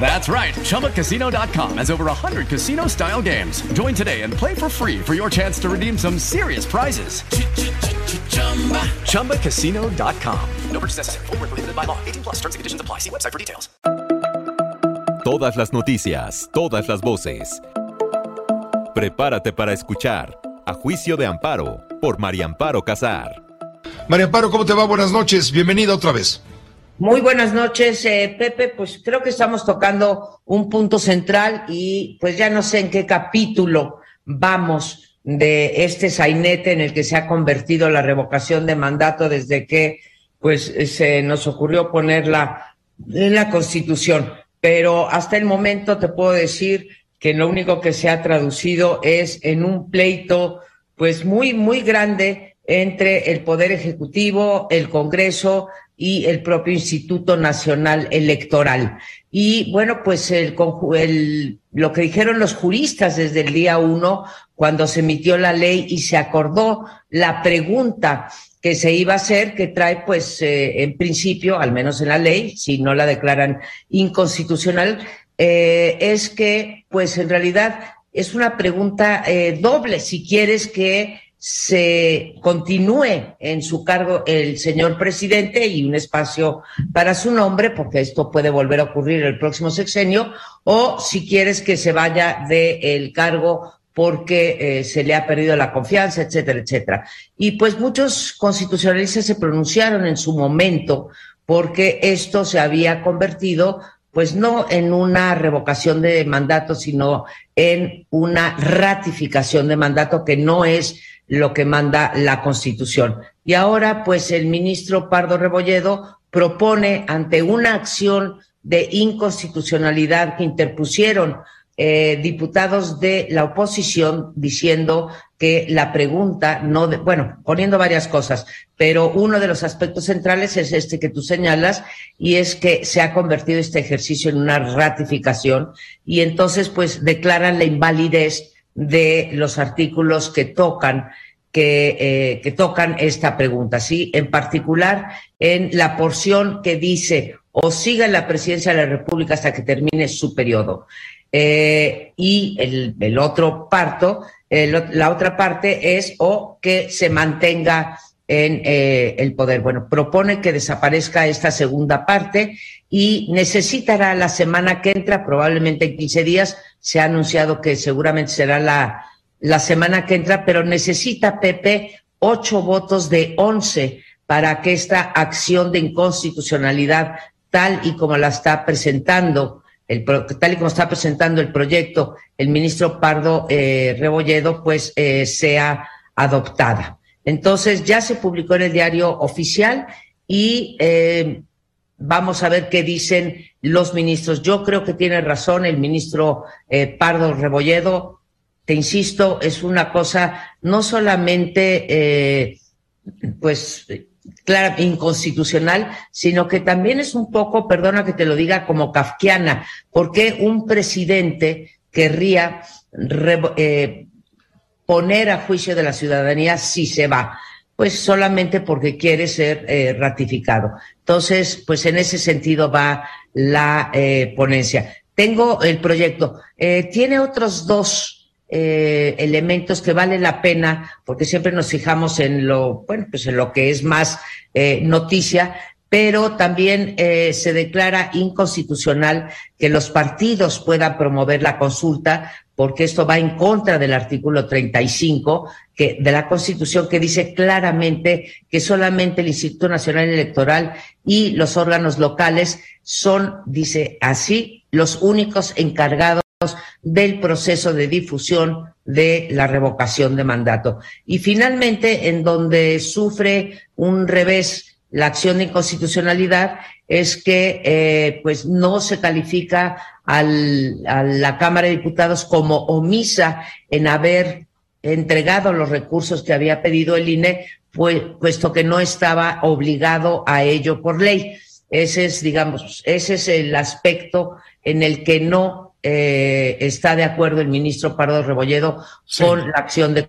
That's right. ChumbaCasino.com has over 100 casino style games. Join today and play for free for your chance to redeem some serious prizes. ChumbaCasino.com. No purchase necessary. Prohibited by law. 18 plus terms and conditions apply. See website for details. Todas las noticias, todas las voces. Prepárate para escuchar A Juicio de Amparo por María Amparo Casar. María Amparo, ¿cómo te va? Buenas noches. Bienvenida otra vez. Muy buenas noches, eh, Pepe. Pues creo que estamos tocando un punto central y pues ya no sé en qué capítulo vamos de este sainete en el que se ha convertido la revocación de mandato desde que pues se nos ocurrió ponerla en la Constitución. Pero hasta el momento te puedo decir que lo único que se ha traducido es en un pleito pues muy, muy grande entre el Poder Ejecutivo, el Congreso y el propio Instituto Nacional Electoral. Y bueno, pues el, el, lo que dijeron los juristas desde el día uno, cuando se emitió la ley y se acordó la pregunta que se iba a hacer, que trae pues eh, en principio, al menos en la ley, si no la declaran inconstitucional, eh, es que pues en realidad es una pregunta eh, doble, si quieres que se continúe en su cargo el señor presidente y un espacio para su nombre, porque esto puede volver a ocurrir el próximo sexenio, o si quieres que se vaya del cargo porque eh, se le ha perdido la confianza, etcétera, etcétera. Y pues muchos constitucionalistas se pronunciaron en su momento porque esto se había convertido pues no en una revocación de mandato, sino en una ratificación de mandato que no es lo que manda la Constitución. Y ahora, pues el ministro Pardo Rebolledo propone ante una acción de inconstitucionalidad que interpusieron eh, diputados de la oposición diciendo que la pregunta no, de, bueno, poniendo varias cosas, pero uno de los aspectos centrales es este que tú señalas y es que se ha convertido este ejercicio en una ratificación y entonces pues declaran la invalidez de los artículos que tocan que, eh, que, tocan esta pregunta, ¿sí? En particular, en la porción que dice o siga la presidencia de la República hasta que termine su periodo. Eh, y el, otro parto, la otra parte es o que se mantenga en eh, el poder. Bueno, propone que desaparezca esta segunda parte y necesitará la semana que entra, probablemente en 15 días, se ha anunciado que seguramente será la, la semana que entra, pero necesita Pepe ocho votos de once para que esta acción de inconstitucionalidad, tal y como la está presentando, el, tal y como está presentando el proyecto el ministro Pardo eh, Rebolledo, pues eh, sea adoptada. Entonces ya se publicó en el diario oficial y eh, vamos a ver qué dicen los ministros. Yo creo que tiene razón el ministro eh, Pardo Rebolledo. Te insisto, es una cosa no solamente, eh, pues, inconstitucional, sino que también es un poco, perdona que te lo diga, como kafkiana, porque un presidente querría eh, poner a juicio de la ciudadanía si se va pues solamente porque quiere ser eh, ratificado. Entonces, pues en ese sentido va la eh, ponencia. Tengo el proyecto. Eh, tiene otros dos elementos que vale la pena, porque siempre nos fijamos en lo, bueno, pues en lo que es más noticia, pero también eh, se declara inconstitucional que los partidos puedan promover la consulta porque esto va en contra del artículo 35 que, de la Constitución que dice claramente que solamente el Instituto Nacional Electoral y los órganos locales son, dice así, los únicos encargados del proceso de difusión de la revocación de mandato. Y finalmente, en donde sufre un revés la acción de inconstitucionalidad es que eh, pues no se califica al, a la Cámara de Diputados como omisa en haber entregado los recursos que había pedido el INE, pues, puesto que no estaba obligado a ello por ley. Ese es, digamos, ese es el aspecto en el que no eh, está de acuerdo el ministro Pardo Rebolledo Sí. con la acción de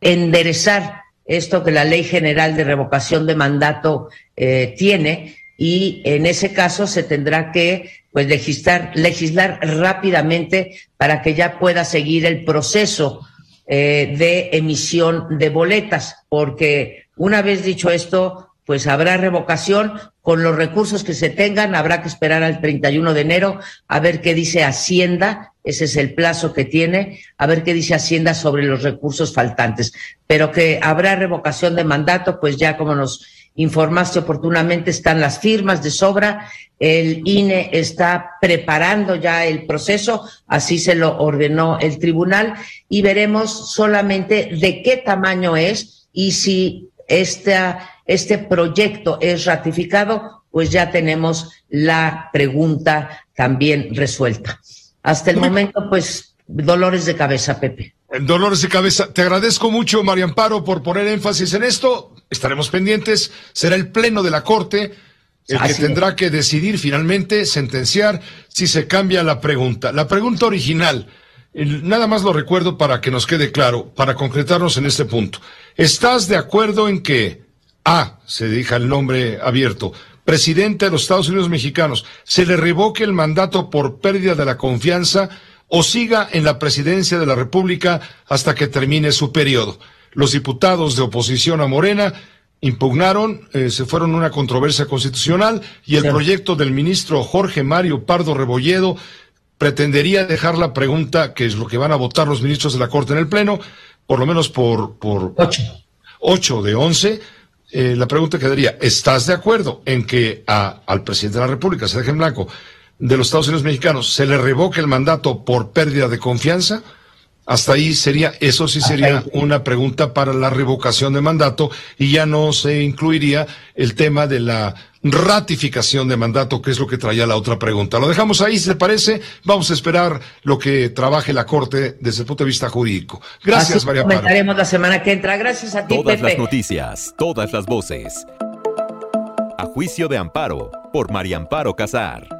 enderezar esto que la Ley General de Revocación de Mandato eh, tiene y en ese caso se tendrá que pues legislar, legislar rápidamente para que ya pueda seguir el proceso eh, de emisión de boletas, porque una vez dicho esto, pues habrá revocación con los recursos que se tengan, habrá que esperar al 31 de enero a ver qué dice Hacienda, ese es el plazo que tiene, a ver qué dice Hacienda sobre los recursos faltantes, pero que habrá revocación de mandato, pues ya como nos informaste oportunamente, están las firmas de sobra, el INE está preparando ya el proceso, así se lo ordenó el tribunal, y veremos solamente de qué tamaño es y si esta, este proyecto es ratificado, pues ya tenemos la pregunta también resuelta. Hasta el momento, pues, dolores de cabeza, Pepe. Dolores de cabeza. Te agradezco mucho, María Amparo, por poner énfasis en esto. Estaremos pendientes. Será el Pleno de la Corte el que es. tendrá que decidir finalmente, sentenciar, si se cambia la pregunta. La pregunta original, el- nada más lo recuerdo para que nos quede claro, para concretarnos en este punto. ¿Estás de acuerdo en que A, se deja el nombre abierto, presidente de los Estados Unidos mexicanos, se le revoque el mandato por pérdida de la confianza o siga en la presidencia de la República hasta que termine su periodo? Los diputados de oposición a Morena impugnaron, eh, se fueron una controversia constitucional y el Sí. proyecto del ministro Jorge Mario Pardo Rebolledo pretendería dejar la pregunta, que es lo que van a votar los ministros de la Corte en el Pleno, por lo menos por, por Ocho. 8 de 11, eh, la pregunta quedaría, ¿estás de acuerdo en que al presidente de la República, se deje en blanco, de los Estados Unidos mexicanos, se le revoque el mandato por pérdida de confianza? Hasta ahí sería, eso sí sería una pregunta para la revocación de mandato y ya no se incluiría el tema de la ratificación de mandato, que es lo que traía la otra pregunta. Lo dejamos ahí, si te parece. Vamos a esperar lo que trabaje la Corte desde el punto de vista jurídico. Gracias, Así María Paro. comentaremos la semana que entra. Gracias a ti, Todas Pepe. las noticias, todas las voces. A juicio de amparo por María Amparo Casar.